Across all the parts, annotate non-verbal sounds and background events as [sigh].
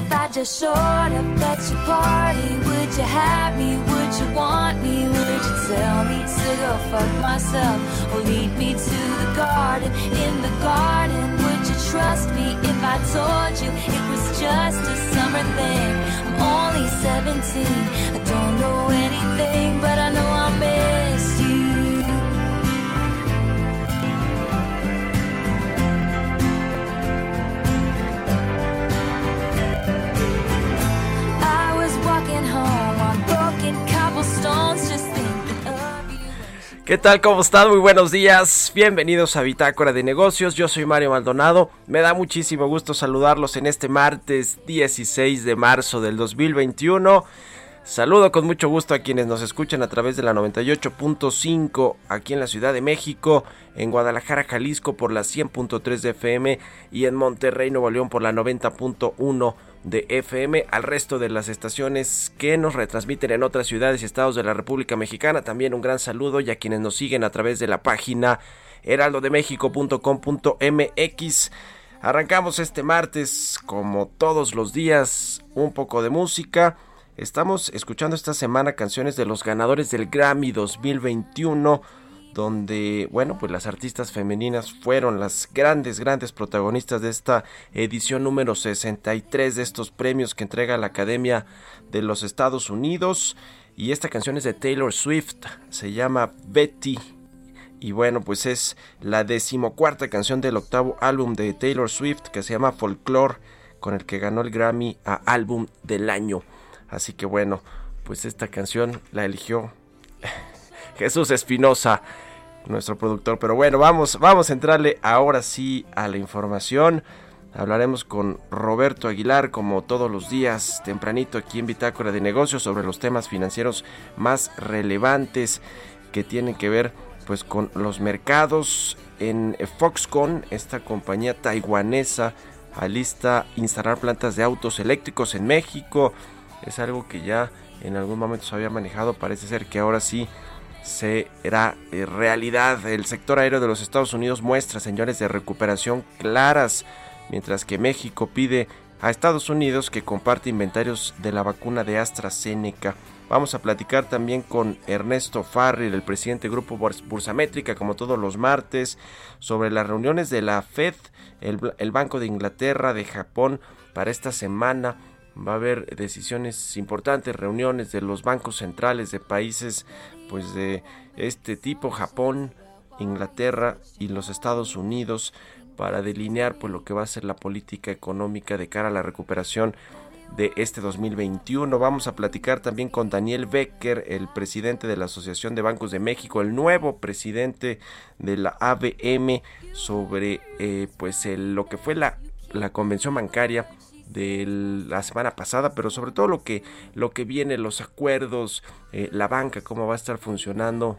If I just showed up at your party, would you have me? Would you want me? Would you tell me to go fuck myself? Or lead me to the garden? In the garden, would you trust me if I told you it was just a summer thing? I'm only 17, I don't know anything, but I know ¿Qué tal? ¿Cómo están? Muy buenos días. Bienvenidos a Bitácora de Negocios. Yo soy Mario Maldonado. Me da muchísimo gusto saludarlos en este martes 16 de marzo del 2021. Saludo con mucho gusto a quienes nos escuchan a través de la 98.5 aquí en la Ciudad de México, en Guadalajara, Jalisco por la 100.3 de FM y en Monterrey, Nuevo León por la 90.1 de FM, al resto de las estaciones que nos retransmiten en otras ciudades y estados de la República Mexicana. También un gran saludo y a quienes nos siguen a través de la página heraldodemexico.com.mx. Arrancamos este martes, como todos los días, un poco de música. Estamos escuchando esta semana canciones de los ganadores del Grammy 2021, donde, bueno, pues las artistas femeninas fueron las grandes, grandes protagonistas de esta edición número 63 de estos premios que entrega la Academia de los Estados Unidos. Y esta canción es de Taylor Swift, se llama Betty. Y bueno, pues es la decimocuarta canción del octavo álbum de Taylor Swift que se llama Folklore, con el que ganó el Grammy a álbum del año. Así que bueno, pues esta canción la eligió Jesús Espinosa, nuestro productor. Pero bueno, vamos, vamos a entrarle ahora sí a la información. Hablaremos con Roberto Aguilar como todos los días tempranito aquí en Bitácora de Negocios sobre los temas financieros más relevantes que tienen que ver pues con los mercados en Foxconn, esta compañía taiwanesa alista instalar plantas de autos eléctricos en México. Es algo que ya en algún momento se había manejado, parece ser que ahora sí será eh, realidad. El sector aéreo de los Estados Unidos muestra señales de recuperación claras, mientras que México pide a Estados Unidos que comparte inventarios de la vacuna de AstraZeneca. Vamos a platicar también con Ernesto Farril, el presidente del Grupo Bursamétrica, como todos los martes, sobre las reuniones de la Fed, el, el Banco de Inglaterra, de Japón, para esta semana. Va a haber decisiones importantes, reuniones de los bancos centrales de países pues de este tipo, Japón, Inglaterra y los Estados Unidos, para delinear pues lo que va a ser la política económica de cara a la recuperación de este 2021. Vamos a platicar también con Daniel Becker, el presidente de la Asociación de Bancos de México, el nuevo presidente de la ABM, sobre eh, pues el- lo que fue la, la convención bancaria de la semana pasada, pero sobre todo lo que lo que viene, los acuerdos, eh, la banca, cómo va a estar funcionando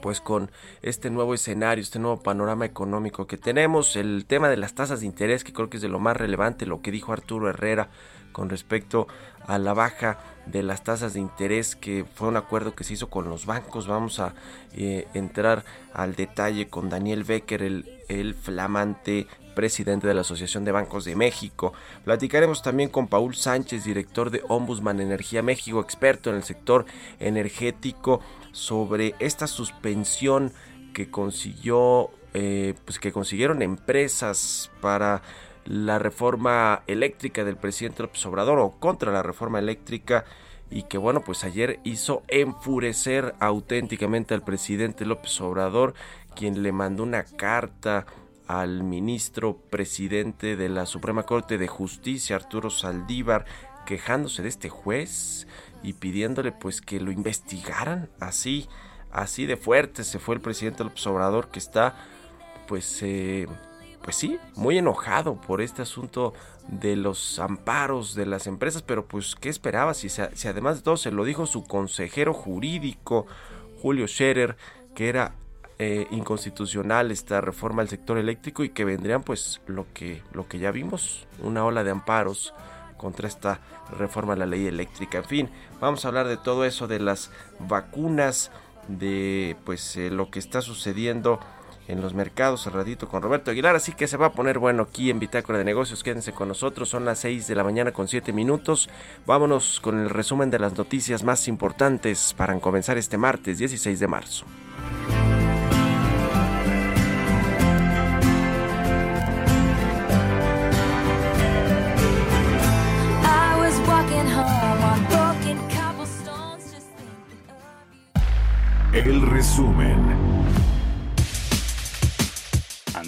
pues con este nuevo escenario, este nuevo panorama económico que tenemos, el tema de las tasas de interés, que creo que es de lo más relevante, lo que dijo Arturo Herrera con respecto a la baja de las tasas de interés, que fue un acuerdo que se hizo con los bancos. Vamos a eh, entrar al detalle con Daniel Becker, el, flamante presidente de la Asociación de Bancos de México. Platicaremos también con Paul Sánchez, director de Ombudsman Energía México, experto en el sector energético, sobre esta suspensión que consiguió, eh, pues que consiguieron empresas para la reforma eléctrica del presidente López Obrador o contra la reforma eléctrica y que bueno, pues ayer hizo enfurecer auténticamente al presidente López Obrador, quien le mandó una carta al ministro presidente de la Suprema Corte de Justicia, Arturo Saldívar, quejándose de este juez y pidiéndole pues que lo investigaran así, así de fuerte se fue el presidente López Obrador que está pues eh, pues sí, muy enojado por este asunto de los amparos de las empresas, pero pues ¿qué esperaba? Si, si además de todo se lo dijo su consejero jurídico, Julio Scherer, que era eh, inconstitucional esta reforma al sector eléctrico y que vendrían pues lo que, lo que ya vimos, una ola de amparos contra esta reforma a la ley eléctrica. En fin, vamos a hablar de todo eso, de las vacunas, de pues eh, lo que está sucediendo en los mercados al ratito con Roberto Aguilar, así que se va a poner bueno aquí en Bitácora de Negocios, quédense con nosotros, son las 6 de la mañana con 7 minutos, vámonos con el resumen de las noticias más importantes para comenzar este martes 16 de marzo. El resumen.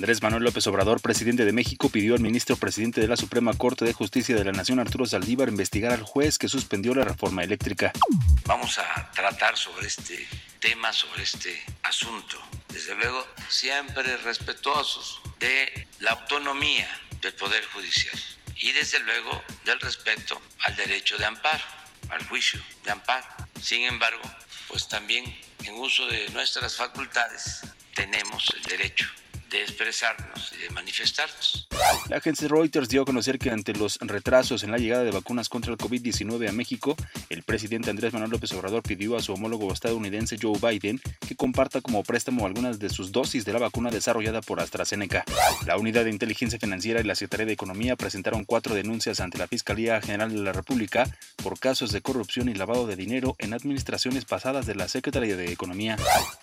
Andrés Manuel López Obrador, presidente de México, pidió al ministro presidente de la Suprema Corte de Justicia de la Nación, Arturo Saldívar, investigar al juez que suspendió la reforma eléctrica. Vamos a tratar sobre este tema, sobre este asunto. Desde luego, siempre respetuosos de la autonomía del Poder Judicial y desde luego del respeto al derecho de amparo, al juicio de amparo. Sin embargo, pues también en uso de nuestras facultades tenemos el derecho de expresarnos y de manifestarnos. La agencia Reuters dio a conocer que ante los retrasos en la llegada de vacunas contra el COVID-19 a México, el presidente Andrés Manuel López Obrador pidió a su homólogo estadounidense Joe Biden que comparta como préstamo algunas de sus dosis de la vacuna desarrollada por AstraZeneca. La Unidad de Inteligencia Financiera y la Secretaría de Economía presentaron cuatro denuncias ante la Fiscalía General de la República por casos de corrupción y lavado de dinero en administraciones pasadas de la Secretaría de Economía.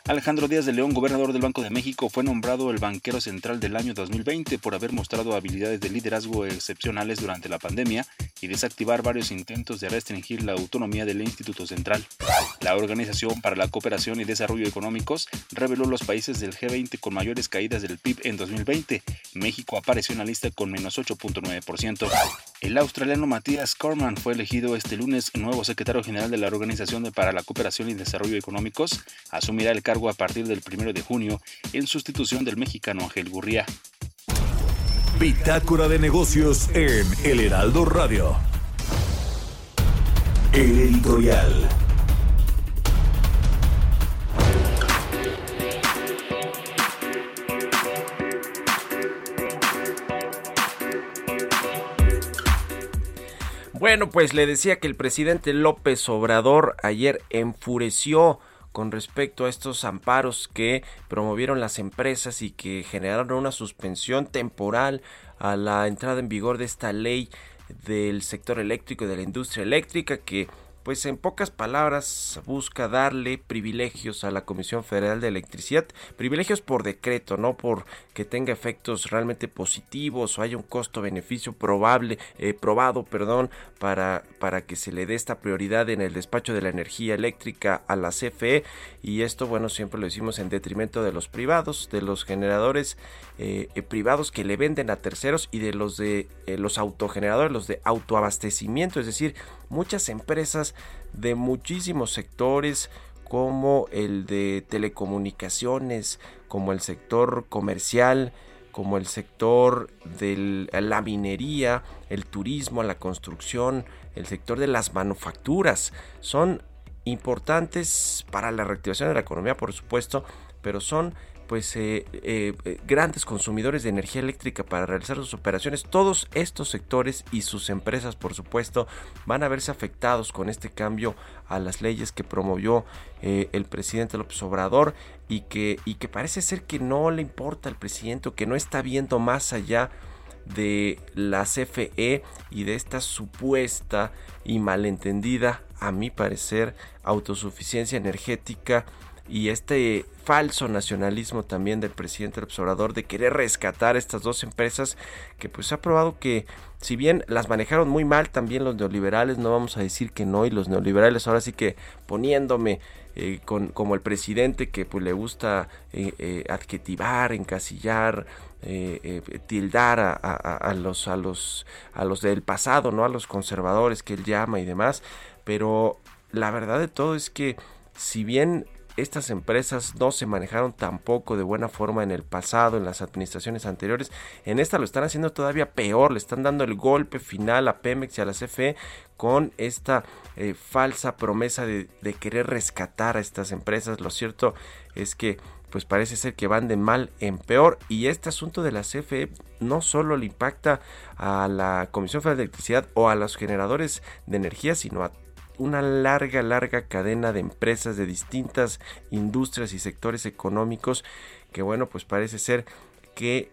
Alejandro Díaz de León, gobernador del Banco de México, fue nombrado el banco central del año 2020 por haber mostrado habilidades de liderazgo excepcionales durante la pandemia y desactivar varios intentos de restringir la autonomía del Instituto Central. La Organización para la Cooperación y Desarrollo Económicos reveló los países del G20 con mayores caídas del PIB en 2020. México apareció en la lista con menos 8.9%. El australiano Matías Corman fue elegido este lunes nuevo secretario general de la Organización para la Cooperación y Desarrollo Económicos. Asumirá el cargo a partir del 1 de junio en sustitución del mexicano Ángel Gurría. Bitácora de negocios en El Heraldo Radio. El editorial. Bueno, pues le decía que el presidente López Obrador ayer enfureció con respecto a estos amparos que promovieron las empresas y que generaron una suspensión temporal a la entrada en vigor de esta ley del sector eléctrico y de la industria eléctrica que pues en pocas palabras busca darle privilegios a la Comisión Federal de Electricidad, privilegios por decreto, no por que tenga efectos realmente positivos o haya un costo-beneficio probable, eh, probado, perdón, para, para que se le dé esta prioridad en el despacho de la energía eléctrica a la CFE y esto, bueno, siempre lo decimos en detrimento de los privados, de los generadores eh, eh, privados que le venden a terceros y de los de los autogeneradores, los de autoabastecimiento, es decir, muchas empresas de muchísimos sectores como el de telecomunicaciones, como el sector comercial, como el sector de la minería, el turismo, la construcción, el sector de las manufacturas. Son importantes para la reactivación de la economía, por supuesto, pero son pues eh, eh, eh, grandes consumidores de energía eléctrica para realizar sus operaciones. Todos estos sectores y sus empresas, por supuesto, van a verse afectados con este cambio a las leyes que promovió el presidente López Obrador y que, y que parece ser que no le importa al presidente, que no está viendo más allá de la CFE y de esta supuesta y malentendida, a mi parecer, autosuficiencia energética y este falso nacionalismo también del presidente del observador de querer rescatar estas dos empresas que pues ha probado que si bien las manejaron muy mal también los neoliberales, no vamos a decir que no, y los neoliberales ahora sí que poniéndome eh, con, como el presidente que pues le gusta eh, eh, adjetivar, encasillar, tildar a, a, los a los a los del pasado, no a los conservadores que él llama y demás, pero la verdad de todo es que si bien estas empresas no se manejaron tampoco de buena forma en el pasado, en las administraciones anteriores. En esta lo están haciendo todavía peor, le están dando el golpe final a Pemex y a la CFE con esta eh, falsa promesa de, de querer rescatar a estas empresas. Lo cierto es que pues parece ser que van de mal en peor y este asunto de la CFE no solo le impacta a la Comisión Federal de Electricidad o a los generadores de energía, sino a una larga, larga cadena de empresas de distintas industrias y sectores económicos que bueno, pues parece ser que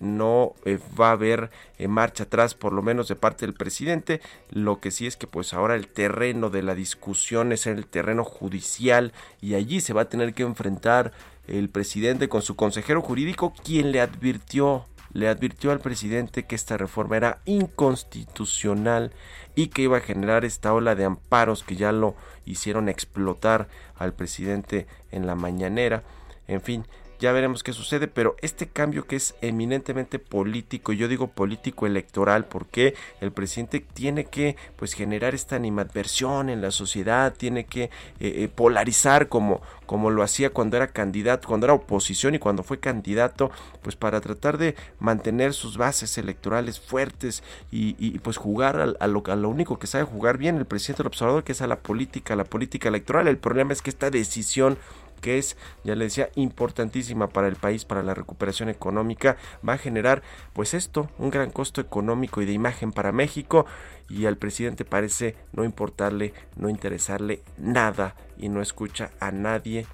no eh, va a haber eh, marcha atrás por lo menos de parte del presidente. Lo que sí es que pues ahora el terreno de la discusión es el terreno judicial y allí se va a tener que enfrentar el presidente con su consejero jurídico quien le advirtió le advirtió al presidente que esta reforma era inconstitucional y que iba a generar esta ola de amparos que ya lo hicieron explotar al presidente en la mañanera. En fin, ya veremos qué sucede, pero este cambio que es eminentemente político, yo digo político electoral, porque el presidente tiene que pues generar esta animadversión en la sociedad, tiene que eh, eh, polarizar como, como lo hacía cuando era candidato, cuando era oposición y cuando fue candidato, pues para tratar de mantener sus bases electorales fuertes y, pues jugar a, lo, a lo único que sabe jugar bien el presidente del observador, que es a la política, a la política electoral. El problema es que esta decisión que es, ya le decía, importantísima para el país, para la recuperación económica, va a generar pues esto, un gran costo económico y de imagen para México y al presidente parece no importarle, no interesarle nada y no escucha a nadie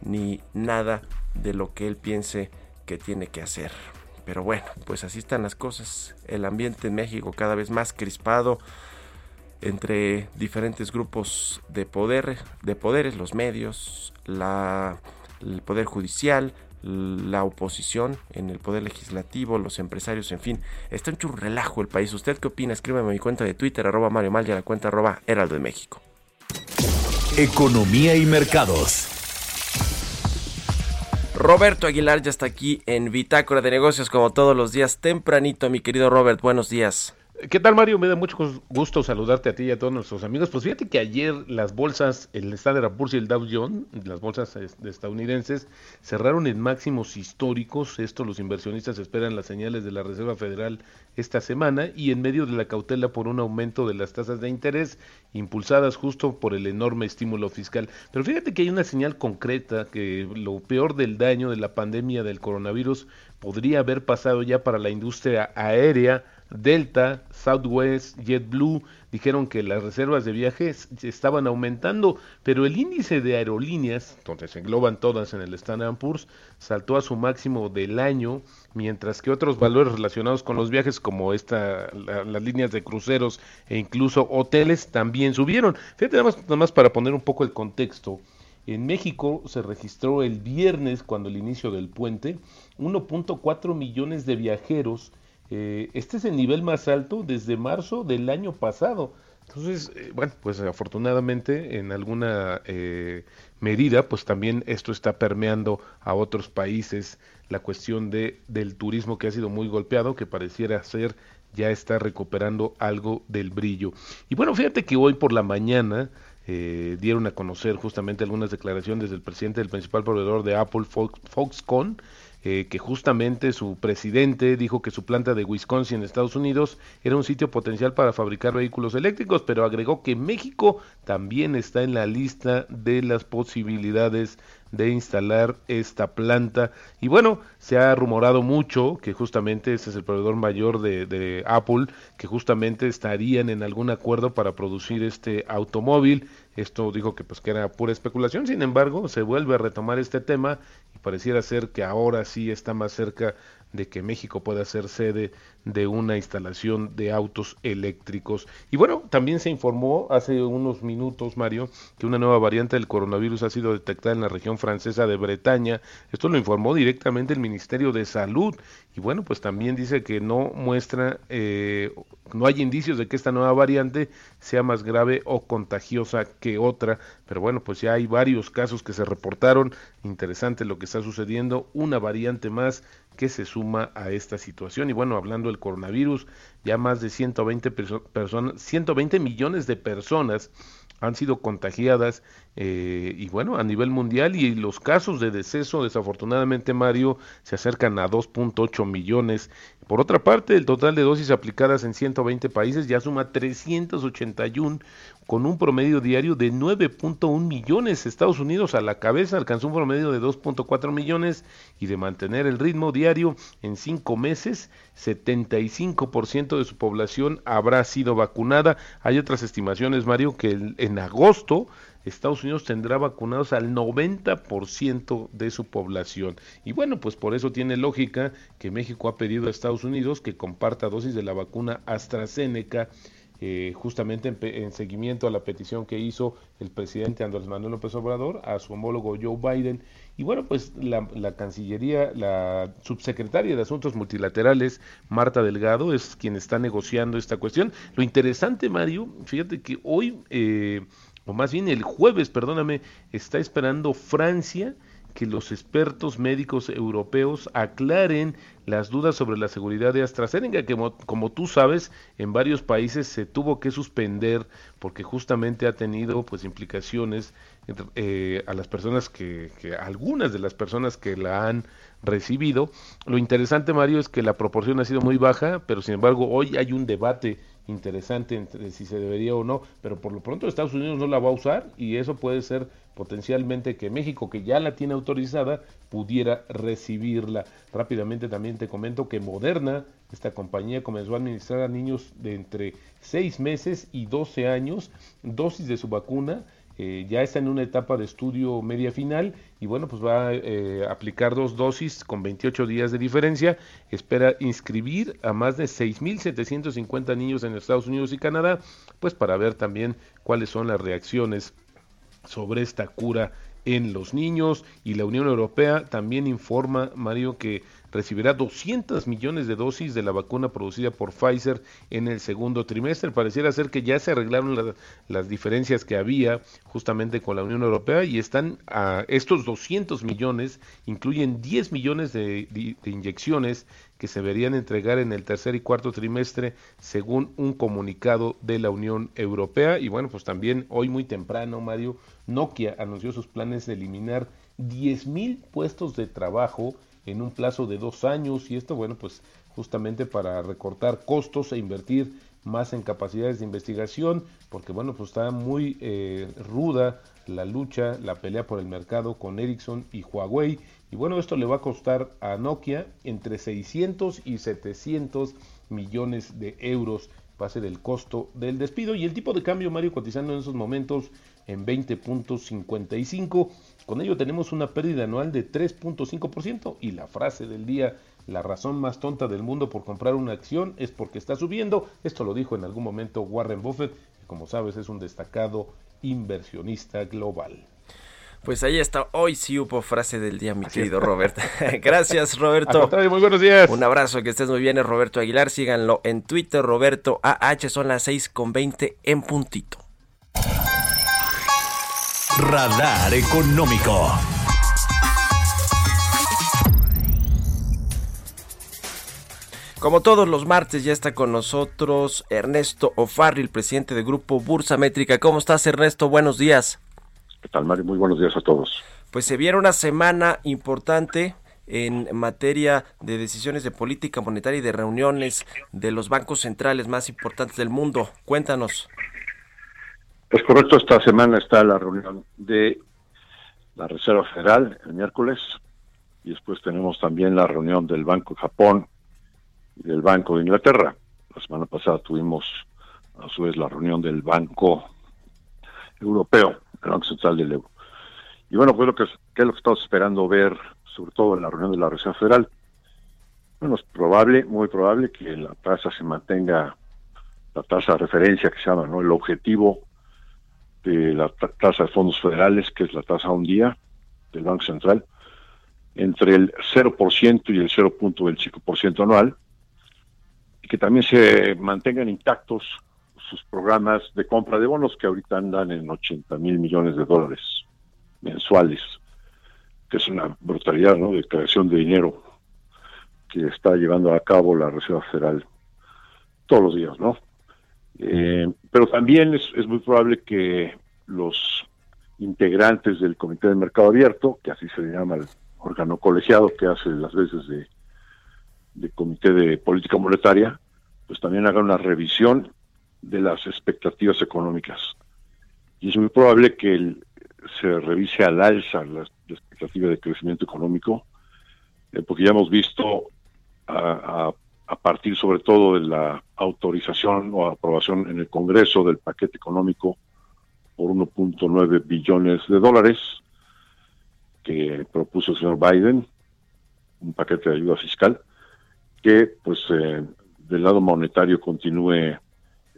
ni nada de lo que él piense que tiene que hacer. Pero bueno, pues así están las cosas. El ambiente en México cada vez más crispado entre diferentes grupos de poder, de poderes, los medios, la, el poder judicial, la oposición en el poder legislativo, los empresarios, en fin, está en un relajo el país. ¿Usted qué opina? Escríbeme a mi cuenta de Twitter, arroba Mario Mal y a la cuenta arroba Heraldo de México. Economía y mercados. Roberto Aguilar ya está aquí en Bitácora de Negocios como todos los días tempranito, mi querido Robert, buenos días. ¿Qué tal, Mario? Me da mucho gusto saludarte a ti y a todos nuestros amigos. Pues fíjate que ayer las bolsas, el Standard Poor's y el Dow Jones, las bolsas estadounidenses, cerraron en máximos históricos. Esto los inversionistas esperan las señales de la Reserva Federal esta semana y en medio de la cautela por un aumento de las tasas de interés impulsadas justo por el enorme estímulo fiscal. Pero fíjate que hay una señal concreta que lo peor del daño de la pandemia del coronavirus podría haber pasado ya para la industria aérea Delta, Southwest, JetBlue dijeron que las reservas de viajes estaban aumentando, pero el índice de aerolíneas, donde se engloban todas en el Standard Poor's, saltó a su máximo del año, mientras que otros valores relacionados con los viajes, como esta, las líneas de cruceros e incluso hoteles, también subieron. Fíjate nada más, nada más para poner un poco el contexto. En México se registró el viernes, cuando el inicio del puente, 1.4 millones de viajeros eh, este es el nivel más alto desde marzo del año pasado. Entonces, eh, bueno, pues afortunadamente en alguna eh, medida, pues también esto está permeando a otros países la cuestión de, del turismo que ha sido muy golpeado, que pareciera ser ya está recuperando algo del brillo. Y bueno, fíjate que hoy por la mañana dieron a conocer justamente algunas declaraciones del presidente del principal proveedor de Apple, Foxconn, eh, que justamente su presidente dijo que su planta de Wisconsin, en Estados Unidos, era un sitio potencial para fabricar vehículos eléctricos, pero agregó que México también está en la lista de las posibilidades de instalar esta planta. Y bueno, se ha rumorado mucho que justamente ese es el proveedor mayor de, Apple, que justamente estarían en algún acuerdo para producir este automóvil. Esto dijo que pues que era pura especulación, sin embargo, se vuelve a retomar este tema y pareciera ser que ahora sí está más cerca de que México pueda ser sede de una instalación de autos eléctricos. Y bueno, también se informó hace unos minutos, Mario, que una nueva variante del coronavirus ha sido detectada en la región francesa de Bretaña. Esto lo informó directamente el Ministerio de Salud. Y bueno, pues también dice que no muestra, eh, no hay indicios de que esta nueva variante sea más grave o contagiosa que otra. Pero bueno, pues ya hay varios casos que se reportaron. Interesante lo que está sucediendo. Una variante más que se suma a esta situación. Y bueno, hablando del coronavirus, ya más de 120 personas, 120 millones de personas han sido contagiadas eh, y bueno, a nivel mundial y los casos de deceso, desafortunadamente Mario, se acercan a 2.8 millones. Por otra parte, el total de dosis aplicadas en 120 países ya suma 381, con un promedio diario de 9.1 millones. Estados Unidos a la cabeza alcanzó un promedio de 2.4 millones y de mantener el ritmo diario en cinco meses, 75% de su población habrá sido vacunada. Hay otras estimaciones, Mario, que en agosto Estados Unidos tendrá vacunados al 90% de su población. Y bueno, pues por eso tiene lógica que México ha pedido a Estados Unidos que comparta dosis de la vacuna AstraZeneca. Eh, justamente en, seguimiento a la petición que hizo el presidente Andrés Manuel López Obrador a su homólogo Joe Biden. Y bueno, pues la, la, Cancillería, la subsecretaria de Asuntos Multilaterales, Marta Delgado, es quien está negociando esta cuestión. Lo interesante, Mario, fíjate que hoy eh, o más bien el jueves, perdóname, está esperando Francia que los expertos médicos europeos aclaren las dudas sobre la seguridad de AstraZeneca, que como, tú sabes, en varios países se tuvo que suspender porque justamente ha tenido pues implicaciones eh, a las personas que, que, algunas de las personas que la han recibido. Lo interesante, Mario, es que la proporción ha sido muy baja, pero sin embargo hoy hay un debate interesante entre si se debería o no, pero por lo pronto Estados Unidos no la va a usar y eso puede ser potencialmente que México, que ya la tiene autorizada, pudiera recibirla. Rápidamente también te comento que Moderna, esta compañía, comenzó a administrar a niños de entre 6 meses y 12 años dosis de su vacuna eh, ya está en una etapa de estudio media final y bueno, pues va a eh, aplicar dos dosis con 28 días de diferencia. Espera inscribir a más de 6.750 niños en Estados Unidos y Canadá, pues para ver también cuáles son las reacciones sobre esta cura en los niños y la Unión Europea también informa, Mario, que recibirá 200 millones de dosis de la vacuna producida por Pfizer en el segundo trimestre. Pareciera ser que ya se arreglaron las diferencias que había justamente con la Unión Europea y están a estos 200 millones, incluyen 10 millones de, de inyecciones que se deberían entregar en el tercer y cuarto trimestre según un comunicado de la Unión Europea. Y bueno, pues también hoy muy temprano, Mario, Nokia anunció sus planes de eliminar 10.000 puestos de trabajo en un plazo de dos años y esto, bueno, pues justamente para recortar costos e invertir más en capacidades de investigación, porque bueno, pues está muy eh, ruda la lucha, la pelea por el mercado con Ericsson y Huawei. Y bueno, esto le va a costar a Nokia entre 600 y 700 millones de euros. Va a ser el costo del despido. Y el tipo de cambio, Mario, cotizando en esos momentos en 20.55. Con ello tenemos una pérdida anual de 3.5% y la frase del día, la razón más tonta del mundo por comprar una acción es porque está subiendo. Esto lo dijo en algún momento Warren Buffett, que como sabes es un destacado inversionista global. Pues ahí está, hoy sí hubo frase del día, mi querido [laughs] Roberto. [laughs] Gracias, Roberto. muy buenos días. Un abrazo, que estés muy bien, es Roberto Aguilar. Síganlo en Twitter, Roberto AH, son las 6 con 20 en puntito. Radar Económico. Como todos los martes ya está con nosotros Ernesto Ofarri, el presidente del grupo Bursa Métrica. ¿Cómo estás Ernesto? Buenos días. ¿Qué tal Mario? Muy buenos días a todos. Pues se viene una semana importante en materia de decisiones de política monetaria y de reuniones de los bancos centrales más importantes del mundo. Cuéntanos. Es correcto, esta semana está la reunión de la Reserva Federal el miércoles y después tenemos también la reunión del Banco de Japón y del Banco de Inglaterra. La semana pasada tuvimos a su vez la reunión del Banco Europeo, el Banco Central del Euro. Y bueno, pues lo que, ¿qué es lo que estamos esperando ver, sobre todo en la reunión de la Reserva Federal? Bueno, es probable, muy probable que la tasa se mantenga, la tasa de referencia que se llama, ¿no? El objetivo de la tasa de fondos federales, que es la tasa un día del Banco Central, entre el 0% y el 0.25% anual, y que también se mantengan intactos sus programas de compra de bonos que ahorita andan en 80 mil millones de dólares mensuales, que es una brutalidad ¿no? de creación de dinero que está llevando a cabo la Reserva Federal todos los días, ¿no? Eh, pero también es, es, muy probable que los integrantes del Comité de Mercado Abierto, que así se llama el órgano colegiado que hace las veces de Comité de Política Monetaria, pues también hagan una revisión de las expectativas económicas. Y es muy probable que se revise al alza la, la expectativa de crecimiento económico, eh, porque ya hemos visto a, partir sobre todo de la autorización o aprobación en el Congreso del paquete económico por 1.9 billones de dólares que propuso el señor Biden, un paquete de ayuda fiscal, que pues eh, del lado monetario continúe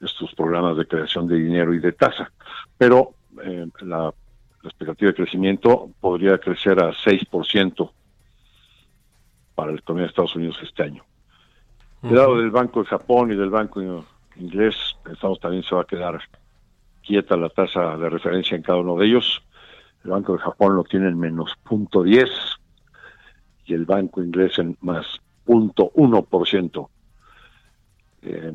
estos programas de creación de dinero y de tasa. Pero eh, la, la, expectativa de crecimiento podría crecer a 6% para la economía de Estados Unidos este año. Del lado del Banco de Japón y del Banco Inglés, pensamos también se va a quedar quieta la tasa de referencia en cada uno de ellos. El Banco de Japón lo tiene en menos punto 10 y el Banco Inglés en más punto 1%. Eh,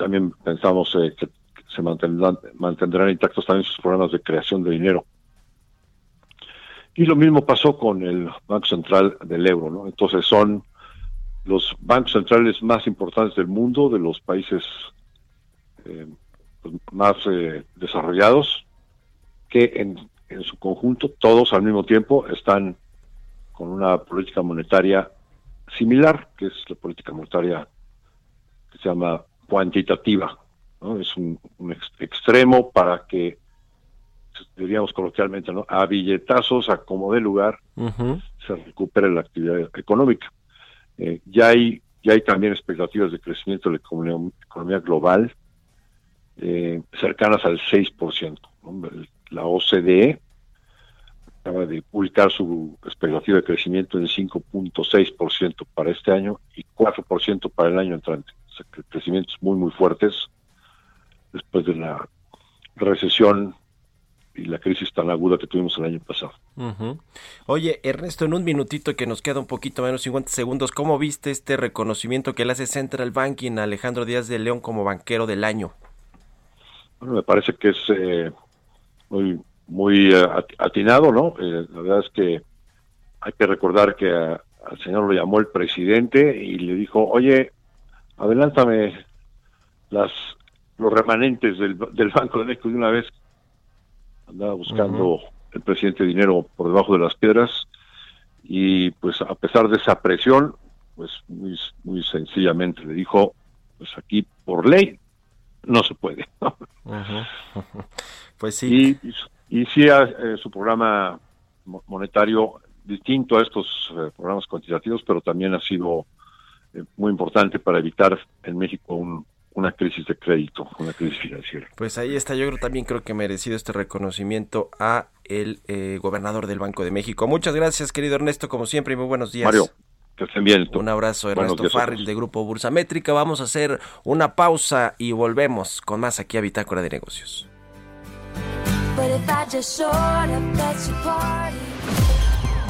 también pensamos eh, que se mantendrán, mantendrán intactos también sus programas de creación de dinero. Y lo mismo pasó con el Banco Central del Euro, ¿no? Entonces son los bancos centrales más importantes del mundo, de los países eh, pues, más eh, desarrollados, que en, en su conjunto, todos al mismo tiempo, están con una política monetaria similar, que es la política monetaria que se llama cuantitativa. ¿no? Es un, un ex extremo para que, diríamos coloquialmente, ¿no? a billetazos, a como de lugar, uh -huh. se recupere la actividad económica. Eh, ya, hay, ya hay también expectativas de crecimiento de la economía, economía global eh, cercanas al 6%. ¿no? La OCDE acaba de publicar su expectativa de crecimiento en 5.6% para este año y 4% para el año entrante. Que crecimientos muy, muy fuertes después de la recesión y la crisis tan aguda que tuvimos el año pasado. Uh -huh. Oye, Ernesto, en un minutito que nos queda un poquito menos 50 segundos, ¿cómo viste este reconocimiento que le hace Central Banking a Alejandro Díaz de León como banquero del año? Bueno, me parece que es eh, muy muy uh, atinado, ¿no? Eh, la verdad es que hay que recordar que a, al señor lo llamó el presidente y le dijo, oye, adelántame las los remanentes del, del Banco de México de una vez. Andaba buscando uh -huh. el presidente dinero por debajo de las piedras y pues a pesar de esa presión, pues muy, muy sencillamente le dijo, pues aquí por ley no se puede. ¿no? Uh [laughs] -huh. Pues sí. Y, y, y sí eh, su programa monetario distinto a estos eh, programas cuantitativos, pero también ha sido eh, muy importante para evitar en México un, una crisis de crédito, una crisis financiera. Pues ahí está, yo creo también creo que merecido este reconocimiento a el eh, gobernador del Banco de México. Muchas gracias, querido Ernesto, como siempre, y muy buenos días. Mario, que estén bien. Un abrazo, Ernesto Farril, de Grupo Bursamétrica. Vamos a hacer una pausa y volvemos con más aquí a Bitácora de Negocios.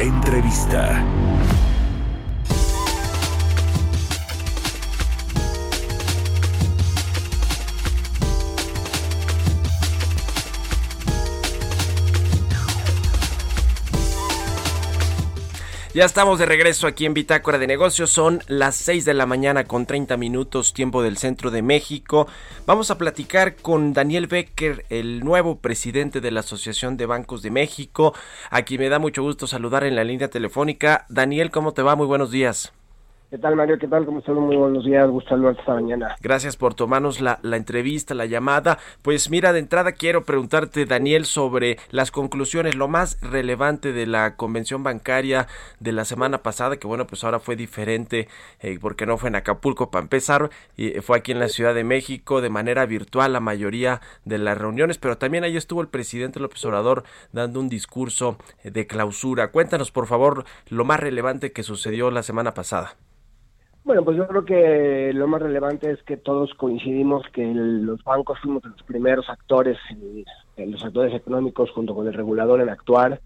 Entrevista. Ya estamos de regreso aquí en Bitácora de Negocios. Son las 6 de la mañana con 30 minutos, tiempo del centro de México. Vamos a platicar con Daniel Becker, el nuevo presidente de la Asociación de Bancos de México, a quien me da mucho gusto saludar en la línea telefónica. Daniel, ¿cómo te va? Muy buenos días. ¿Qué tal, Mario? ¿Qué tal? ¿Cómo están? Muy buenos días. Gusto saludarte esta mañana. Gracias por tomarnos la, la, entrevista, la llamada. Pues mira, de entrada quiero preguntarte, Daniel, sobre las conclusiones, lo más relevante de la convención bancaria de la semana pasada, que bueno, pues ahora fue diferente eh, porque no fue en Acapulco para empezar, y fue aquí en la Ciudad de México de manera virtual la mayoría de las reuniones, pero también ahí estuvo el presidente López Obrador dando un discurso de clausura. Cuéntanos, por favor, lo más relevante que sucedió la semana pasada. Bueno, pues yo creo que lo más relevante es que todos coincidimos que los bancos fuimos los primeros actores, los actores económicos junto con el regulador en actuar,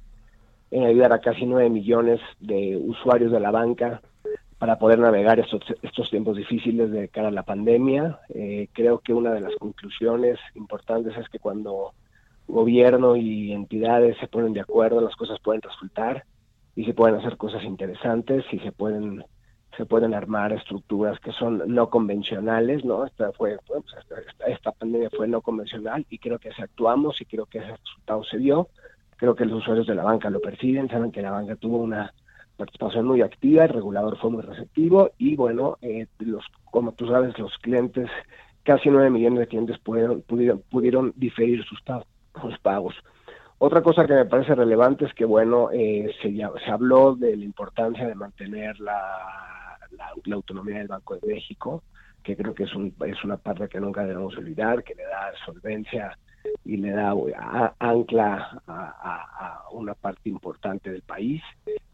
en ayudar a casi nueve millones de usuarios de la banca para poder navegar estos, estos tiempos difíciles de cara a la pandemia. Eh, creo que una de las conclusiones importantes es que cuando gobierno y entidades se ponen de acuerdo, las cosas pueden resultar y se pueden hacer cosas interesantes y se pueden se pueden armar estructuras que son no convencionales, ¿no? Esta, fue, pues, esta, pandemia fue no convencional y creo que si actuamos y creo que ese resultado se dio. Creo que los usuarios de la banca lo perciben, saben que la banca tuvo una participación muy activa, el regulador fue muy receptivo y bueno, eh, los, como tú sabes, los clientes, casi nueve millones de clientes pudieron, pudieron, pudieron diferir sus, sus pagos. Otra cosa que me parece relevante es que, bueno, eh, se, se habló de la importancia de mantener la la, autonomía del Banco de México, que creo que es, un, es una parte que nunca debemos olvidar, que le da solvencia y le da ancla a, una parte importante del país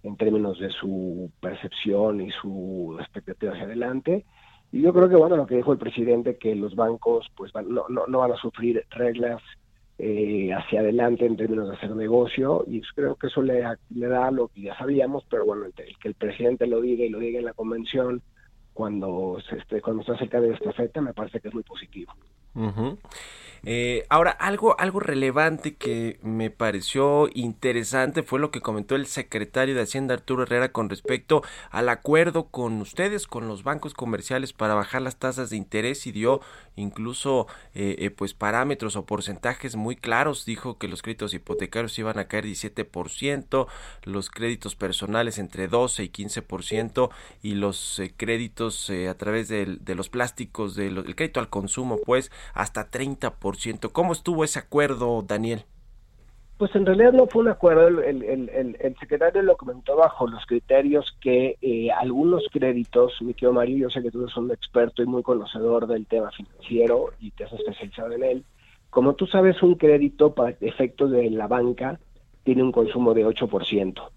en términos de su percepción y su expectativa hacia adelante. Y yo creo que, bueno, lo que dijo el presidente, que los bancos pues no, no, no van a sufrir reglas eh, hacia adelante en términos de hacer negocio y creo que eso le, da lo que ya sabíamos, pero bueno, el, que el presidente lo diga y lo diga en la convención cuando se cuando está cerca de esta fecha me parece que es muy positivo. Eh, ahora, algo, algo relevante que me pareció interesante fue lo que comentó el secretario de Hacienda Arturo Herrera con respecto al acuerdo con ustedes, con los bancos comerciales para bajar las tasas de interés y dio incluso eh, eh, pues parámetros o porcentajes muy claros. Dijo que los créditos hipotecarios iban a caer 17%, los créditos personales entre 12 y 15% y los créditos a través de, los plásticos, del crédito al consumo pues hasta 30%. ¿Cómo estuvo ese acuerdo, Daniel? Pues en realidad no fue un acuerdo, el, el, secretario lo comentó bajo los criterios que eh, algunos créditos, mi querido Mario, yo sé que tú eres un experto y muy conocedor del tema financiero y te has especializado en él, como tú sabes, un crédito para efectos de la banca tiene un consumo de 8%,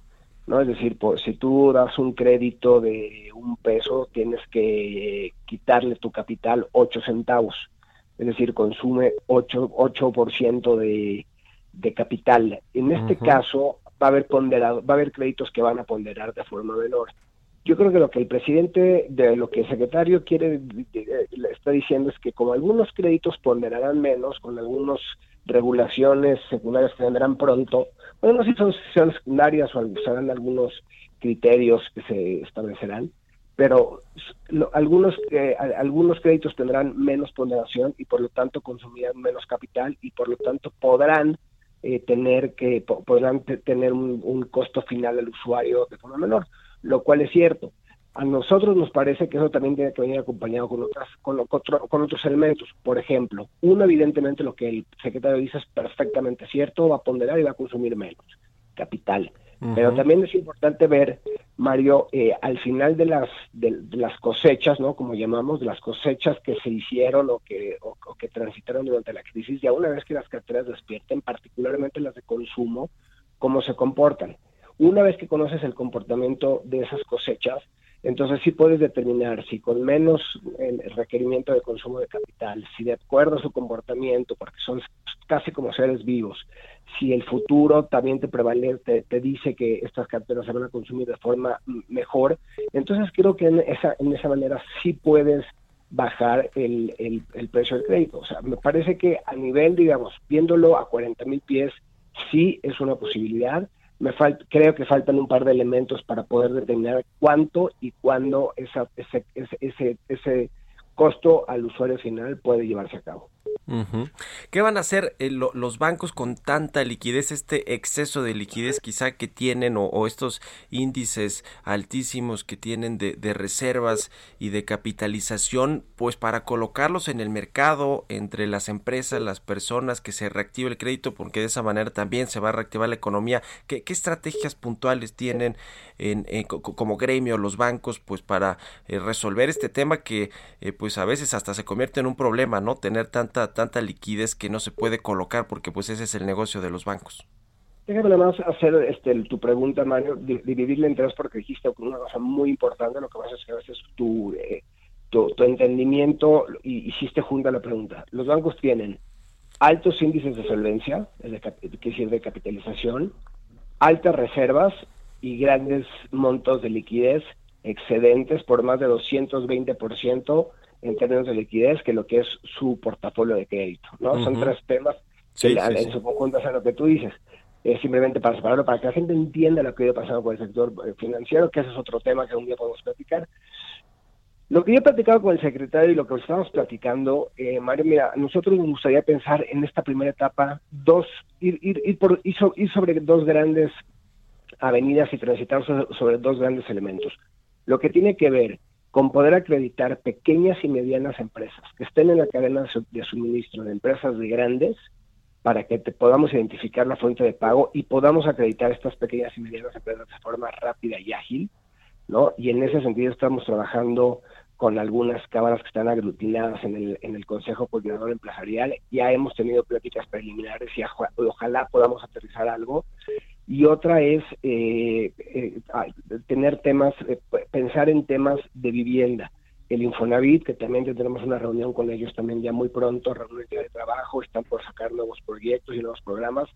¿no? Es decir, si tú das un crédito de un peso, tienes que eh, quitarle tu capital 8 centavos es decir, consume 8%, 8 de, de capital. En este caso va a haber ponderado, va a haber créditos que van a ponderar de forma menor. Yo creo que lo que el presidente, de lo que el secretario quiere, le está diciendo es que como algunos créditos ponderarán menos, con algunas regulaciones secundarias que vendrán pronto, bueno, no sé si son, secundarias o serán algunos criterios que se establecerán, pero algunos eh, algunos créditos tendrán menos ponderación y por lo tanto consumirán menos capital y por lo tanto podrán eh, tener que podrán tener un, costo final al usuario de forma menor, lo cual es cierto. A nosotros nos parece que eso también tiene que venir acompañado con otras con, con otros elementos. Por ejemplo, uno evidentemente lo que el secretario dice es perfectamente cierto, va a ponderar y va a consumir menos capital. Pero también es importante ver, Mario, eh, al final de las, de, las cosechas, ¿no? Como llamamos, de las cosechas que se hicieron o que, o, que transitaron durante la crisis, ya una vez que las carteras despierten, particularmente las de consumo, cómo se comportan. Una vez que conoces el comportamiento de esas cosechas, entonces sí puedes determinar si con menos el requerimiento de consumo de capital, si de acuerdo a su comportamiento, porque son casi como seres vivos, si el futuro también te prevalece, te, dice que estas carteras se van a consumir de forma mejor, entonces creo que en esa, en esa manera sí puedes bajar el, el, precio del crédito. O sea, me parece que a nivel, digamos, viéndolo a 40 mil pies, sí es una posibilidad me creo que faltan un par de elementos para poder determinar cuánto y cuándo esa, ese, ese, ese costo al usuario final puede llevarse a cabo. ¿Qué van a hacer eh, los bancos con tanta liquidez, este exceso de liquidez quizá que tienen o, estos índices altísimos que tienen de, reservas y de capitalización, pues para colocarlos en el mercado entre las empresas, las personas, que se reactive el crédito, porque de esa manera también se va a reactivar la economía? ¿Qué, estrategias puntuales tienen en, como gremio los bancos pues para eh, resolver este tema que eh, pues a veces hasta se convierte en un problema, ¿no? Tener tanta tanta liquidez que no se puede colocar porque pues ese es el negocio de los bancos. Déjame nada más hacer este, tu pregunta, Mario, dividirla en tres porque dijiste una cosa muy importante, lo que es que a veces tu, eh, tu, entendimiento y hiciste junta la pregunta. Los bancos tienen altos índices de solvencia, es decir, de capitalización, altas reservas y grandes montos de liquidez excedentes por más de 220% en términos de liquidez que lo que es su portafolio de crédito, ¿no? Son tres temas que en su conjunto hacen lo que tú dices. Es simplemente para separarlo, para que la gente entienda lo que ha ido pasando con el sector eh, financiero, que ese es otro tema que un día podemos platicar. Lo que yo he platicado con el secretario y lo que estamos platicando, eh, Mario, mira, nosotros nos gustaría pensar en esta primera etapa, dos, ir, ir, ir, por, ir, sobre dos grandes avenidas y transitar sobre dos grandes elementos. Lo que tiene que ver con poder acreditar pequeñas y medianas empresas que estén en la cadena de suministro de empresas de grandes para que te podamos identificar la fuente de pago y podamos acreditar estas pequeñas y medianas empresas de forma rápida y ágil, ¿no? Y en ese sentido estamos trabajando con algunas cámaras que están aglutinadas en el, en el Consejo Coordinador Empresarial. Ya hemos tenido pláticas preliminares y ojalá podamos aterrizar algo y otra es eh, eh, tener temas, eh, pensar en temas de vivienda. El Infonavit, que también tenemos una reunión con ellos también ya muy pronto, reunión de trabajo, están por sacar nuevos proyectos y nuevos programas,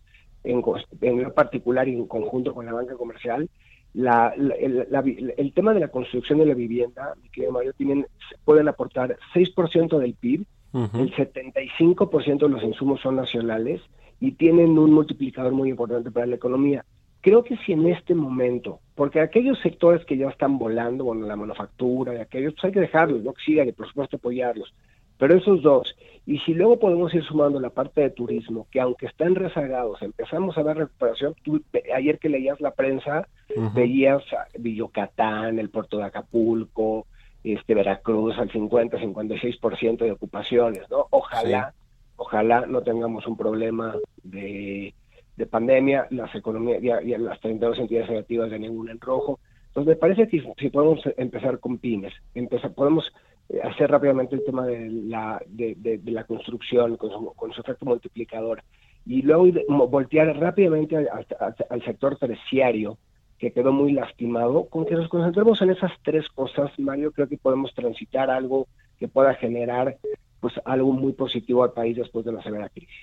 en, en particular y en conjunto con la banca comercial. La, el, tema de la construcción de la vivienda, mi querido Mario, tienen, pueden aportar 6% del PIB, el 75% de los insumos son nacionales y tienen un multiplicador muy importante para la economía. Creo que si en este momento, porque aquellos sectores que ya están volando, bueno, la manufactura y aquellos, pues hay que dejarlos, no que sigan y por supuesto apoyarlos. Pero esos dos, y si luego podemos ir sumando la parte de turismo, que aunque están rezagados, empezamos a ver recuperación. ayer que leías la prensa, veías Villocatán, el puerto de Acapulco, este Veracruz al 50, 56% de ocupaciones, ¿no? Ojalá Ojalá no tengamos un problema de, pandemia, las economías, ya, las 32 entidades negativas de ninguna en rojo. Entonces me parece que si podemos empezar con pymes, empezar, podemos eh, hacer rápidamente el tema de la, de, la construcción con su, efecto multiplicador y luego voltear rápidamente al, sector terciario que quedó muy lastimado, con que nos concentremos en esas tres cosas, Mario, creo que podemos transitar algo que pueda generar pues algo muy positivo al país después de la severa crisis.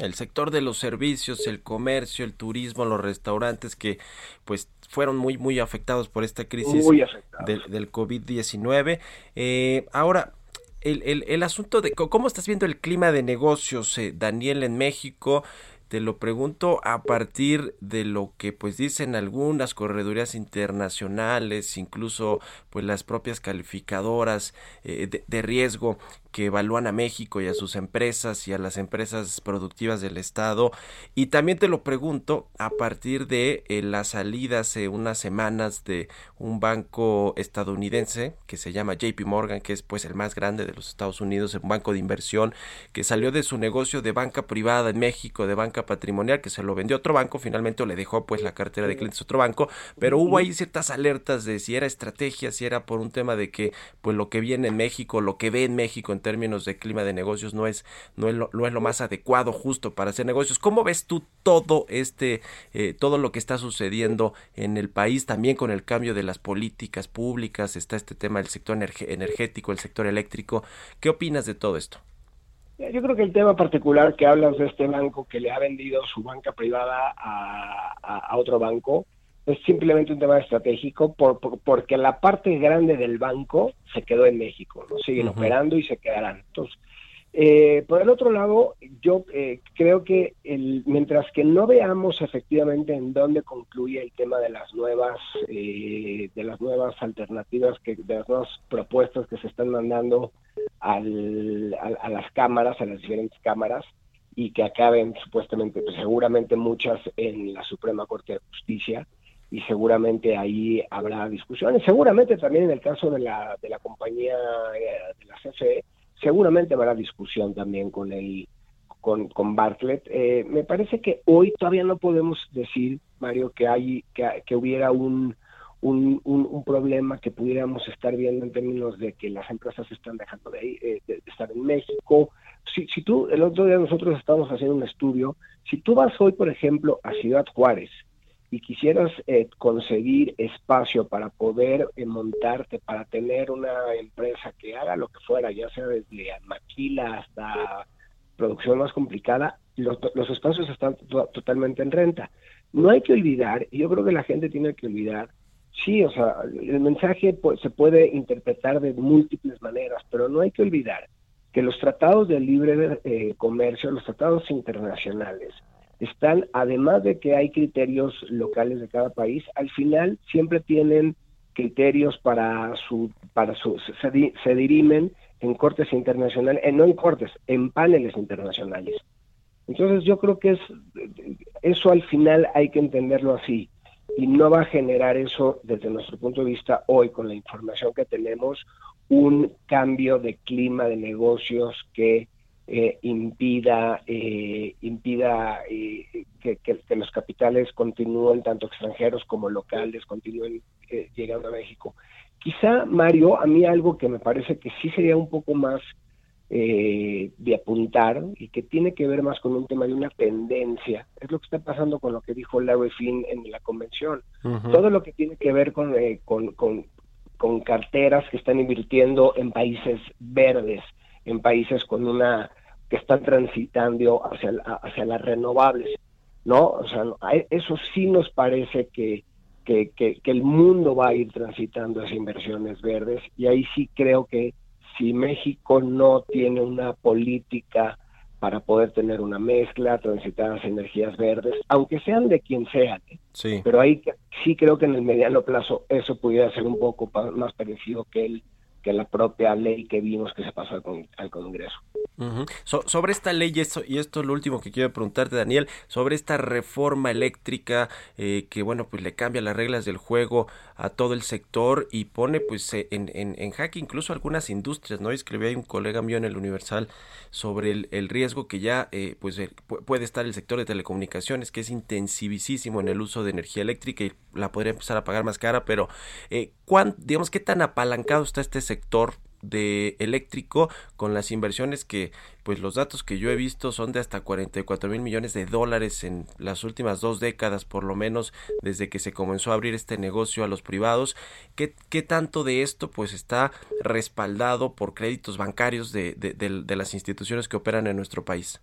El sector de los servicios, el comercio, el turismo, los restaurantes que pues fueron muy muy afectados por esta crisis del, del COVID-19. Eh, ahora, el, el, el, asunto de cómo estás viendo el clima de negocios, eh, Daniel, en México. Te lo pregunto a partir de lo que pues dicen algunas corredurías internacionales, incluso pues las propias calificadoras eh, de, riesgo que evalúan a México y a sus empresas y a las empresas productivas del Estado. Y también te lo pregunto a partir de eh, la salida hace unas semanas de un banco estadounidense que se llama JP Morgan, que es pues el más grande de los Estados Unidos, un banco de inversión que salió de su negocio de banca privada en México, de banca patrimonial, que se lo vendió a otro banco, finalmente le dejó pues la cartera de clientes a otro banco, pero hubo ahí ciertas alertas de si era estrategia, si era por un tema de que pues lo que viene en México, lo que ve en México en términos de clima de negocios no es, no es, lo, no es lo más adecuado justo para hacer negocios. ¿Cómo ves tú todo este, eh, todo lo que está sucediendo en el país, también con el cambio de las políticas públicas, está este tema del sector energético, el sector eléctrico? ¿Qué opinas de todo esto? Yo creo que el tema particular que hablas de este banco que le ha vendido su banca privada a, a otro banco, es simplemente un tema estratégico por, porque la parte grande del banco se quedó en México, ¿no? Siguen operando y se quedarán. Entonces, Eh, por el otro lado, yo eh, creo que el, mientras que no veamos efectivamente en dónde concluye el tema de las nuevas, eh, de las nuevas alternativas, que, de las nuevas propuestas que se están mandando al, a, las cámaras, a las diferentes cámaras, y que acaben supuestamente, pues, seguramente muchas en la Suprema Corte de Justicia, y seguramente ahí habrá discusiones. Seguramente también en el caso de la, de la compañía de la CFE, seguramente habrá discusión también con el con, con Bartlett. Eh, me parece que hoy todavía no podemos decir, Mario, que hay que, que hubiera un, un, un, problema que pudiéramos estar viendo en términos de que las empresas están dejando de, eh, de, estar en México. Si, si tú, el otro día nosotros estábamos haciendo un estudio, si tú vas hoy, por ejemplo, a Ciudad Juárez y quisieras eh, conseguir espacio para poder eh, montarte, para tener una empresa que haga lo que fuera, ya sea desde maquila hasta producción más complicada, los, los espacios están totalmente en renta. No hay que olvidar, y yo creo que la gente tiene que olvidar, sí, o sea, el mensaje pues, se puede interpretar de múltiples maneras, pero no hay que olvidar que los tratados de libre eh, comercio, los tratados internacionales, están, además de que hay criterios locales de cada país, al final siempre tienen criterios para su, para su, se, dirimen en cortes internacionales, eh, no en cortes, en paneles internacionales. Entonces yo creo que es, eso al final hay que entenderlo así y no va a generar eso desde nuestro punto de vista hoy con la información que tenemos un cambio de clima de negocios que eh, impida, eh, impida eh, que, los capitales continúen, tanto extranjeros como locales, continúen llegando a México. Quizá, Mario, a mí algo que me parece que sí sería un poco más de apuntar y que tiene que ver más con un tema de una tendencia, es lo que está pasando con lo que dijo Larry Finn en la convención. Todo lo que tiene que ver con, con, con, con carteras que están invirtiendo en países verdes, en países con una que están transitando hacia, hacia las renovables, ¿no? O sea, eso sí nos parece que, que, que, el mundo va a ir transitando hacia inversiones verdes y ahí sí creo que si México no tiene una política para poder tener una mezcla, transitar hacia energías verdes, aunque sean de quien sean. ¿eh? Sí. Pero ahí sí creo que en el mediano plazo eso pudiera ser un poco más parecido que el que la propia ley que vimos que se pasó al, Congreso. sobre esta ley, y esto, y esto es lo último que quiero preguntarte, Daniel, sobre esta reforma eléctrica eh, que, bueno, pues le cambia las reglas del juego a todo el sector y pone, pues, eh, en, en, en jaque incluso algunas industrias, ¿no? Escribí ahí un colega mío en el Universal sobre el, riesgo que ya, eh, pues, puede estar el sector de telecomunicaciones, que es intensivísimo en el uso de energía eléctrica y la podría empezar a pagar más cara, pero, eh, digamos, ¿qué tan apalancado está este sector de eléctrico con las inversiones que pues los datos que yo he visto son de hasta 44 mil millones de dólares en las últimas dos décadas por lo menos desde que se comenzó a abrir este negocio a los privados ¿qué, qué tanto de esto pues está respaldado por créditos bancarios de, de, las instituciones que operan en nuestro país?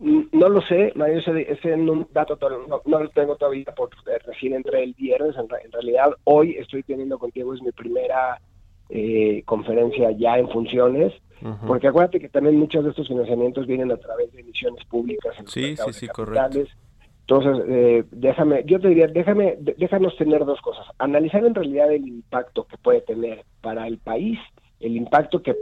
No lo sé, ese, ese dato no, no, lo tengo todavía por recién entre el viernes. En, realidad, hoy estoy teniendo contigo, es mi primera eh, conferencia ya en funciones, porque acuérdate que también muchos de estos financiamientos vienen a través de emisiones públicas. En sí, sí, sí, correcto. Entonces, eh, déjame, yo te diría, déjame, déjanos tener dos cosas. Analizar en realidad el impacto que puede tener para el país el impacto que,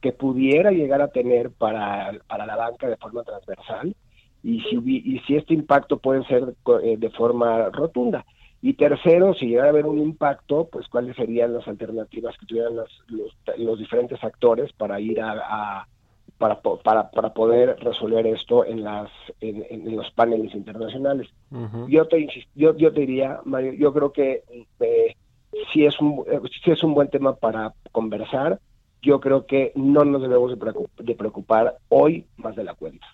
que pudiera llegar a tener para, para la banca de forma transversal y si, y si este impacto puede ser eh, de forma rotunda. Y tercero, si llegara a haber un impacto, pues cuáles serían las alternativas que tuvieran los, los, diferentes actores para ir a, para, para, para, poder resolver esto en las en, los paneles internacionales. Yo te yo, yo te diría, Mario, yo creo que eh, si es un si es un buen tema para conversar. Yo creo que no nos debemos de preocupar hoy más de la cuenta.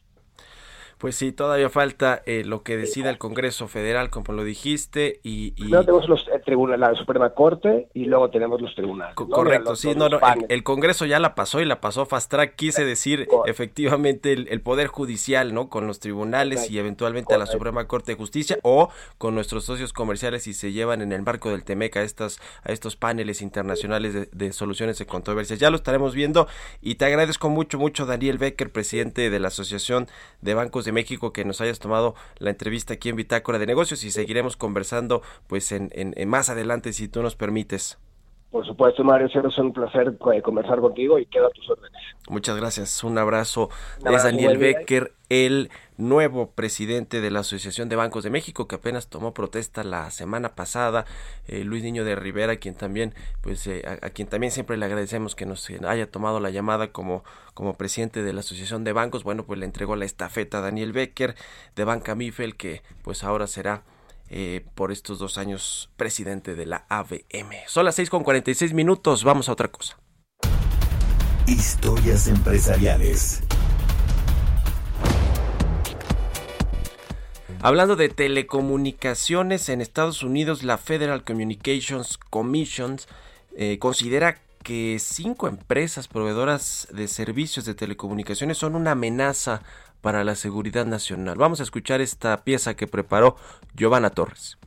Pues sí, todavía falta eh, lo que decida el Congreso Federal, como lo dijiste, y... y... tenemos los eh, tribunales, la Suprema Corte y luego tenemos los tribunales. Correcto, sí, no, no, el, Congreso ya la pasó y la pasó fast track, quise decir efectivamente el, Poder Judicial, ¿no? Con los tribunales y eventualmente a la Suprema Corte de Justicia o con nuestros socios comerciales y se llevan en el marco del TEMEC a, estas, a estos paneles internacionales de, de soluciones de controversias. Ya lo estaremos viendo y te agradezco mucho, mucho Daniel Becker, presidente de la Asociación de Bancos de México que nos hayas tomado la entrevista aquí en Bitácora de Negocios y seguiremos conversando pues en, en, más adelante si tú nos permites. Por supuesto, Mario, siempre es un placer eh, conversar contigo y quedo a tus órdenes. Muchas gracias. Un abrazo. es Daniel Becker, el nuevo presidente de la Asociación de Bancos de México, que apenas tomó protesta la semana pasada. Eh, Luis Niño de Rivera, quien también, pues, eh, a, quien también siempre le agradecemos que nos haya tomado la llamada como, como presidente de la Asociación de Bancos. Bueno, pues le entregó la estafeta a Daniel Becker de Banca Mifel, que pues ahora será eh, por estos dos años presidente de la ABM. Son las 6 con 46 minutos, vamos a otra cosa. Historias empresariales. Hablando de telecomunicaciones en Estados Unidos, la Federal Communications Commission eh, considera que cinco empresas proveedoras de servicios de telecomunicaciones son una amenaza para la seguridad nacional. Vamos a escuchar esta pieza que preparó Giovanna Torres.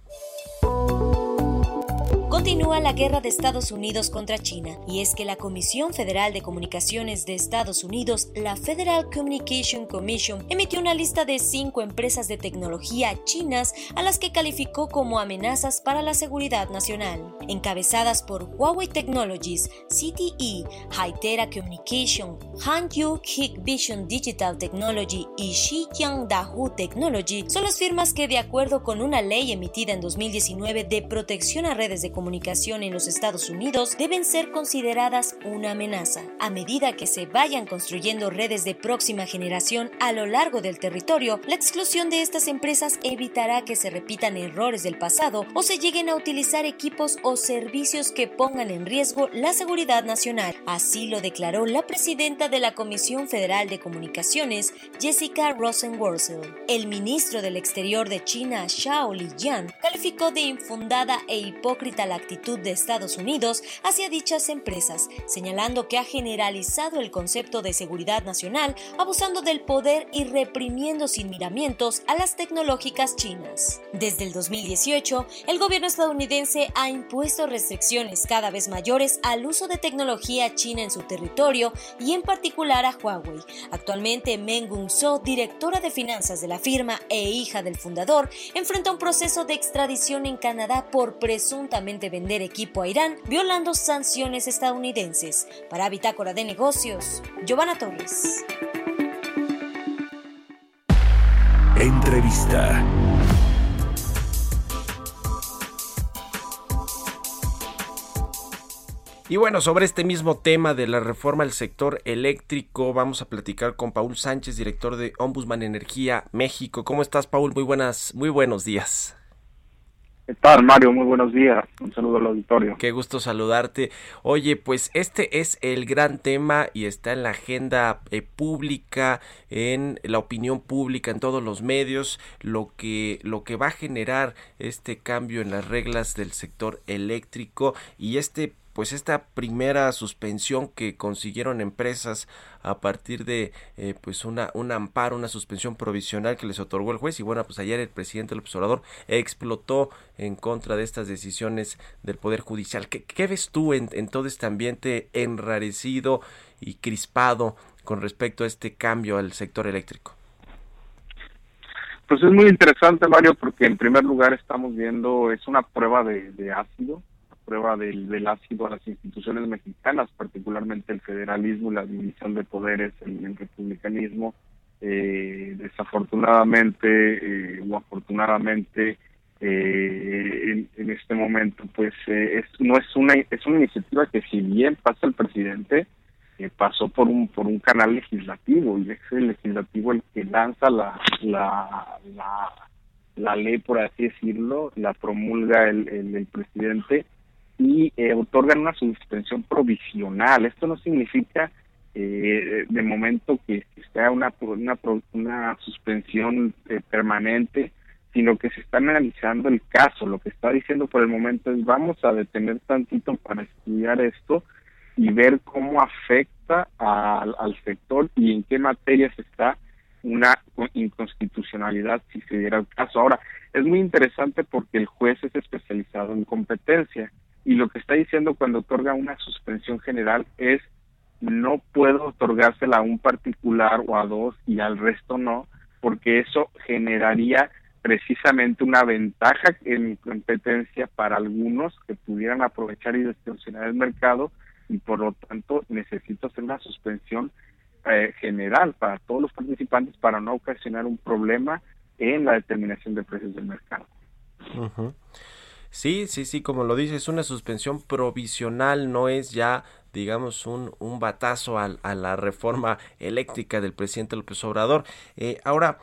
Continúa la guerra de Estados Unidos contra China, y es que la Comisión Federal de Comunicaciones de Estados Unidos, la Federal Communication Commission, emitió una lista de cinco empresas de tecnología chinas a las que calificó como amenazas para la seguridad nacional. Encabezadas por Huawei Technologies, CTE, Hytera Communication, Hanyu Hikvision Digital Technology y Xinjiang Dahu Technology, son las firmas que, de acuerdo con una ley emitida en 2019 de protección a redes de comunicación, comunicación en los Estados Unidos deben ser consideradas una amenaza. A medida que se vayan construyendo redes de próxima generación a lo largo del territorio, la exclusión de estas empresas evitará que se repitan errores del pasado o se lleguen a utilizar equipos o servicios que pongan en riesgo la seguridad nacional. Así lo declaró la presidenta de la Comisión Federal de Comunicaciones, Jessica Rosenworcel. El ministro del Exterior de China, Xiao Lijian, calificó de infundada e hipócrita la actitud de Estados Unidos hacia dichas empresas, señalando que ha generalizado el concepto de seguridad nacional, abusando del poder y reprimiendo sin miramientos a las tecnológicas chinas. Desde el 2018, el gobierno estadounidense ha impuesto restricciones cada vez mayores al uso de tecnología china en su territorio y en particular a Huawei. Actualmente, Meng Wanzhou, directora de finanzas de la firma e hija del fundador, enfrenta un proceso de extradición en Canadá por presuntamente vender equipo a Irán violando sanciones estadounidenses. Para Bitácora de Negocios, Giovanna Torres. Entrevista. Y bueno, sobre este mismo tema de la reforma al sector eléctrico, vamos a platicar con Paul Sánchez, director de Ombudsman Energía México. ¿Cómo estás, Paul? Muy buenas, muy buenos días. ¿Qué tal, Mario? Muy buenos días. Un saludo al auditorio. Qué gusto saludarte. Oye, pues este es el gran tema y está en la agenda eh, pública, en la opinión pública, en todos los medios, lo que, lo que va a generar este cambio en las reglas del sector eléctrico y este pues esta primera suspensión que consiguieron empresas a partir de eh, pues una un amparo, una suspensión provisional que les otorgó el juez y bueno pues ayer el presidente del observador explotó en contra de estas decisiones del poder judicial. ¿Qué, ves tú en, en todo este ambiente enrarecido y crispado con respecto a este cambio al sector eléctrico? Pues es muy interesante, Mario, porque en primer lugar estamos viendo, es una prueba de ácido, prueba del, ácido a las instituciones mexicanas, particularmente el federalismo y la división de poderes, el, el republicanismo. Eh, desafortunadamente eh, o afortunadamente eh, en, este momento pues es, no es una es una iniciativa que si bien pasa el presidente pasó por un por un canal legislativo y es el legislativo el que lanza la la, la, la ley por así decirlo la promulga el, el, el presidente y eh, otorgan una suspensión provisional. Esto no significa eh, de momento que sea una, una, una suspensión eh, permanente, sino que se está analizando el caso. Lo que está diciendo por el momento es vamos a detener tantito para estudiar esto y ver cómo afecta al, al sector y en qué materias está una inconstitucionalidad si se diera el caso. Ahora, es muy interesante porque el juez es especializado en competencia y lo que está diciendo cuando otorga una suspensión general es no puedo otorgársela a un particular o a dos y al resto no, porque eso generaría precisamente una ventaja en competencia para algunos que pudieran aprovechar y distorsionar el mercado y por lo tanto necesito hacer una suspensión eh, general para todos los participantes para no ocasionar un problema en la determinación de precios del mercado. Sí, sí, sí, como lo dices, es una suspensión provisional, no es ya, digamos, un, un batazo a, a la reforma eléctrica del presidente López Obrador. Eh, ahora,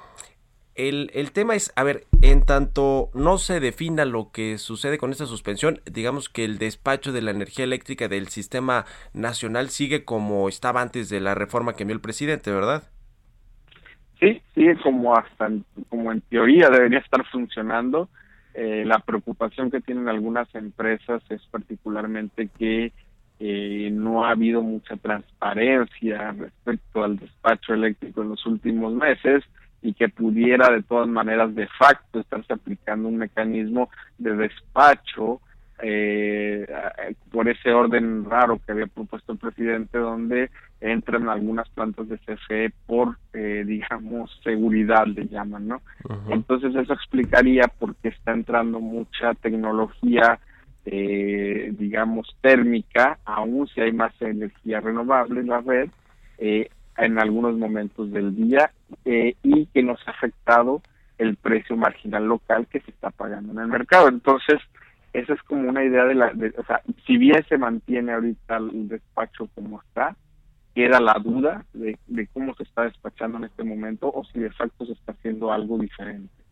el, el, tema es, a ver, en tanto no se defina lo que sucede con esta suspensión, digamos que el despacho de la energía eléctrica del sistema nacional sigue como estaba antes de la reforma que envió el presidente, ¿verdad? Sí, sigue como hasta, como en teoría debería estar funcionando. Eh, la preocupación que tienen algunas empresas es particularmente que eh, no ha habido mucha transparencia respecto al despacho eléctrico en los últimos meses y que pudiera de todas maneras de facto estarse aplicando un mecanismo de despacho eh, por ese orden raro que había propuesto el presidente donde entran algunas plantas de CFE por eh, digamos seguridad le llaman no entonces eso explicaría por qué está entrando mucha tecnología eh, digamos térmica aún si hay más energía renovable en la red eh, en algunos momentos del día eh, y que nos ha afectado el precio marginal local que se está pagando en el mercado. Entonces, esa es como una idea de la, o sea, si bien se mantiene ahorita el despacho como está, queda la duda de, de cómo se está despachando en este momento o si de facto se está haciendo algo diferente.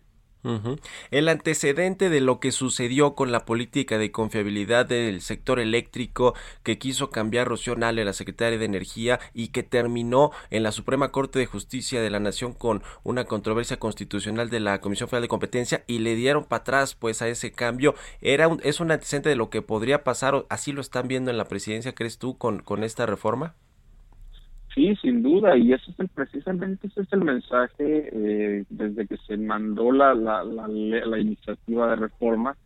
El antecedente de lo que sucedió con la política de confiabilidad del sector eléctrico que quiso cambiar Rocío Nale, la secretaria de Energía, y que terminó en la Suprema Corte de Justicia de la Nación con una controversia constitucional de la Comisión Federal de Competencia y le dieron para atrás pues a ese cambio. Era un, ¿Es un antecedente de lo que podría pasar? ¿Así lo están viendo en la presidencia, crees tú, con, con esta reforma? Sí, sin duda, y eso es el, precisamente ese es el mensaje eh, desde que se mandó la, la, la, iniciativa de reforma,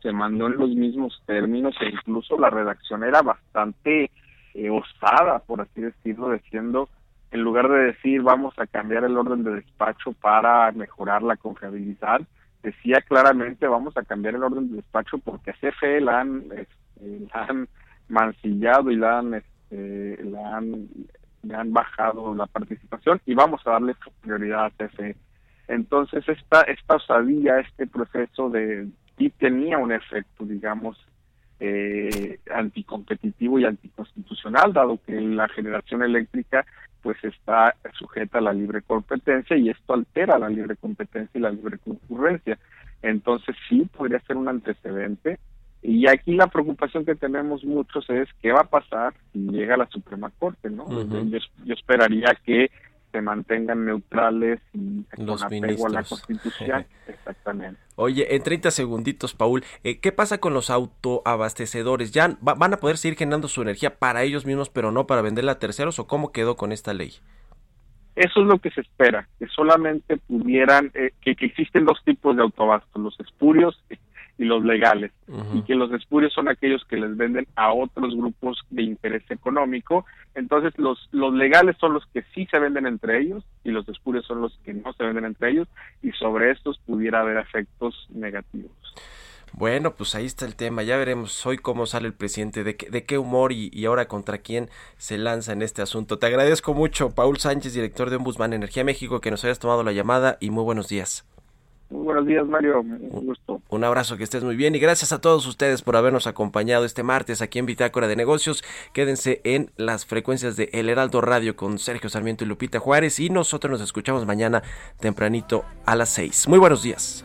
se mandó en los mismos términos e incluso la redacción era bastante eh, osada, por así decirlo, diciendo, en lugar de decir vamos a cambiar el orden de despacho para mejorar la confiabilidad, decía claramente vamos a cambiar el orden de despacho porque a CFE la han, este, la han mancillado y la han, este, la han le han bajado la participación y vamos a darle prioridad a TFE. Entonces, esta, esta osadía, este proceso de y tenía un efecto, digamos, eh, anticompetitivo y anticonstitucional, dado que la generación eléctrica pues está sujeta a la libre competencia y esto altera la libre competencia y la libre concurrencia. Entonces sí podría ser un antecedente y aquí la preocupación que tenemos muchos es qué va a pasar si llega la Suprema Corte, ¿no? yo, esperaría que se mantengan neutrales y Los con apego a la Constitución. [laughs] Exactamente. Oye, en 30 segunditos, Paul, eh, ¿qué pasa con los autoabastecedores? ¿Ya van a poder seguir generando su energía para ellos mismos, pero no para venderla a terceros? ¿O cómo quedó con esta ley? Eso es lo que se espera, que solamente pudieran, eh, que, que, existen dos tipos de autoabastos, los espurios y los legales, y que los espurios son aquellos que les venden a otros grupos de interés económico. Entonces, los, los legales son los que sí se venden entre ellos y los espurios son los que no se venden entre ellos, y sobre estos pudiera haber efectos negativos. Bueno, pues ahí está el tema. Ya veremos hoy cómo sale el presidente, de qué, de qué humor y, y, ahora contra quién se lanza en este asunto. Te agradezco mucho, Paul Sánchez, director de Ombudsman Energía México, que nos hayas tomado la llamada y muy buenos días. Muy buenos días, Mario. Un gusto. Un abrazo, que estés muy bien y gracias a todos ustedes por habernos acompañado este martes aquí en Bitácora de Negocios. Quédense en las frecuencias de El Heraldo Radio con Sergio Sarmiento y Lupita Juárez y nosotros nos escuchamos mañana tempranito a las 6. Muy buenos días.